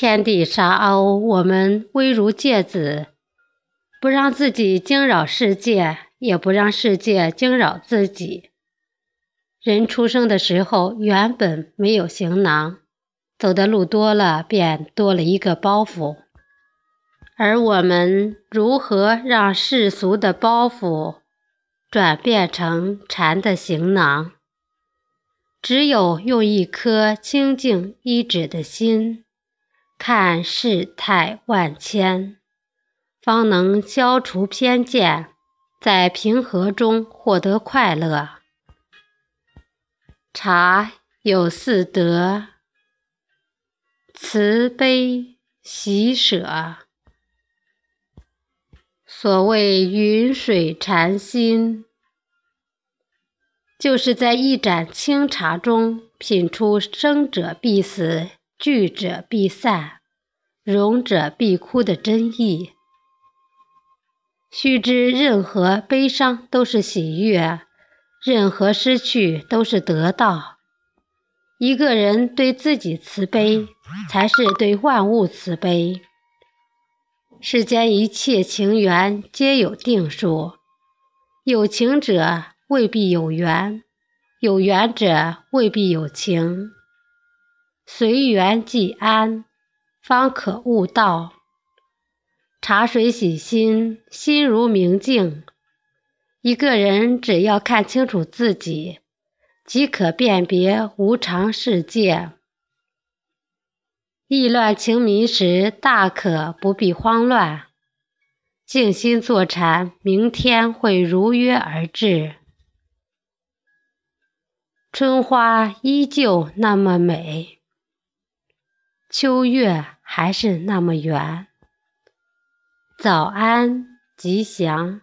天地沙鸥，我们微如芥子，不让自己惊扰世界，也不让世界惊扰自己。人出生的时候原本没有行囊，走的路多了，便多了一个包袱。而我们如何让世俗的包袱转变成禅的行囊？只有用一颗清净一指的心。看世态万千，方能消除偏见，在平和中获得快乐。茶有四德：慈悲喜舍。所谓云水禅心，就是在一盏清茶中品出生者必死。聚者必散，荣者必枯的真意。须知，任何悲伤都是喜悦，任何失去都是得到。一个人对自己慈悲，才是对万物慈悲。世间一切情缘皆有定数，有情者未必有缘，有缘者未必有情。随缘即安，方可悟道。茶水洗心，心如明镜。一个人只要看清楚自己，即可辨别无常世界。意乱情迷时，大可不必慌乱，静心坐禅，明天会如约而至。春花依旧那么美。秋月还是那么圆。早安，吉祥。